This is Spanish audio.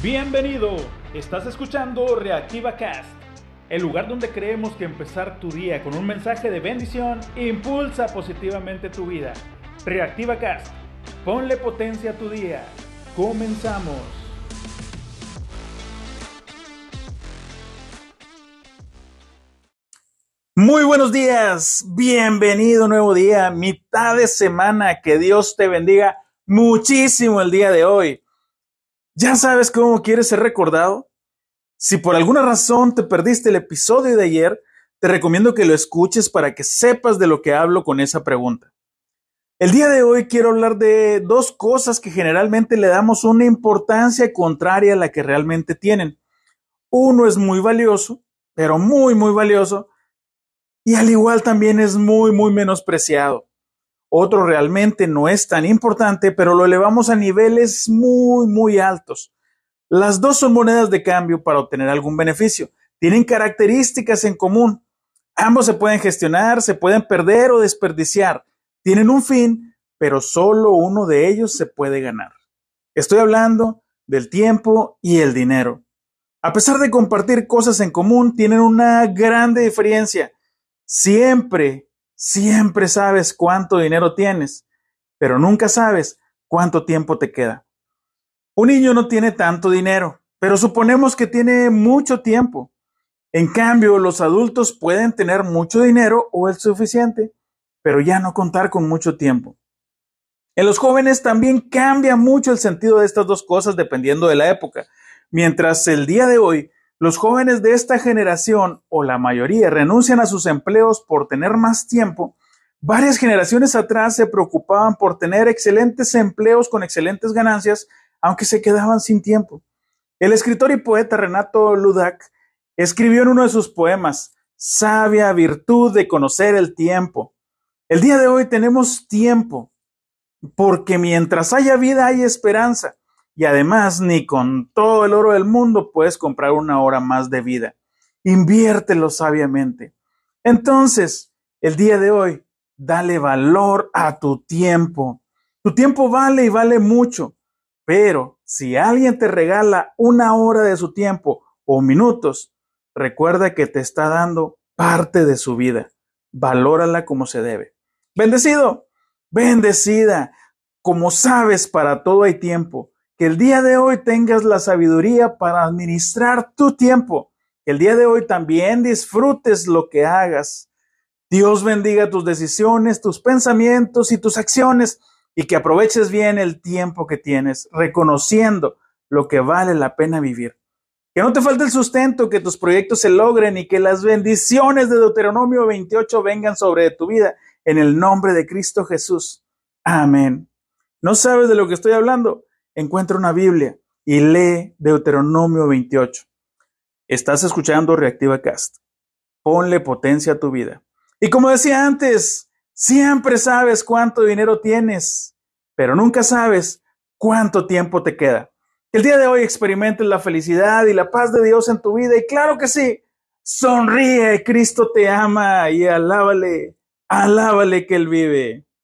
Bienvenido, estás escuchando Reactiva Cast, el lugar donde creemos que empezar tu día con un mensaje de bendición impulsa positivamente tu vida. Reactiva Cast, ponle potencia a tu día. Comenzamos. Muy buenos días, bienvenido nuevo día, mitad de semana, que Dios te bendiga muchísimo el día de hoy. ¿Ya sabes cómo quieres ser recordado? Si por alguna razón te perdiste el episodio de ayer, te recomiendo que lo escuches para que sepas de lo que hablo con esa pregunta. El día de hoy quiero hablar de dos cosas que generalmente le damos una importancia contraria a la que realmente tienen. Uno es muy valioso, pero muy, muy valioso, y al igual también es muy, muy menospreciado. Otro realmente no es tan importante, pero lo elevamos a niveles muy, muy altos. Las dos son monedas de cambio para obtener algún beneficio. Tienen características en común. Ambos se pueden gestionar, se pueden perder o desperdiciar. Tienen un fin, pero solo uno de ellos se puede ganar. Estoy hablando del tiempo y el dinero. A pesar de compartir cosas en común, tienen una grande diferencia. Siempre Siempre sabes cuánto dinero tienes, pero nunca sabes cuánto tiempo te queda. Un niño no tiene tanto dinero, pero suponemos que tiene mucho tiempo. En cambio, los adultos pueden tener mucho dinero o el suficiente, pero ya no contar con mucho tiempo. En los jóvenes también cambia mucho el sentido de estas dos cosas dependiendo de la época. Mientras el día de hoy los jóvenes de esta generación, o la mayoría, renuncian a sus empleos por tener más tiempo. Varias generaciones atrás se preocupaban por tener excelentes empleos con excelentes ganancias, aunque se quedaban sin tiempo. El escritor y poeta Renato Ludak escribió en uno de sus poemas, Sabia virtud de conocer el tiempo. El día de hoy tenemos tiempo, porque mientras haya vida hay esperanza. Y además, ni con todo el oro del mundo puedes comprar una hora más de vida. Inviértelo sabiamente. Entonces, el día de hoy, dale valor a tu tiempo. Tu tiempo vale y vale mucho. Pero si alguien te regala una hora de su tiempo o minutos, recuerda que te está dando parte de su vida. Valórala como se debe. Bendecido, bendecida. Como sabes, para todo hay tiempo que el día de hoy tengas la sabiduría para administrar tu tiempo. Que el día de hoy también disfrutes lo que hagas. Dios bendiga tus decisiones, tus pensamientos y tus acciones y que aproveches bien el tiempo que tienes, reconociendo lo que vale la pena vivir. Que no te falte el sustento, que tus proyectos se logren y que las bendiciones de Deuteronomio 28 vengan sobre tu vida en el nombre de Cristo Jesús. Amén. ¿No sabes de lo que estoy hablando? Encuentra una Biblia y lee Deuteronomio 28. Estás escuchando Reactiva Cast. Ponle potencia a tu vida. Y como decía antes, siempre sabes cuánto dinero tienes, pero nunca sabes cuánto tiempo te queda. El día de hoy experimentes la felicidad y la paz de Dios en tu vida y claro que sí, sonríe, Cristo te ama y alábale, alábale que Él vive.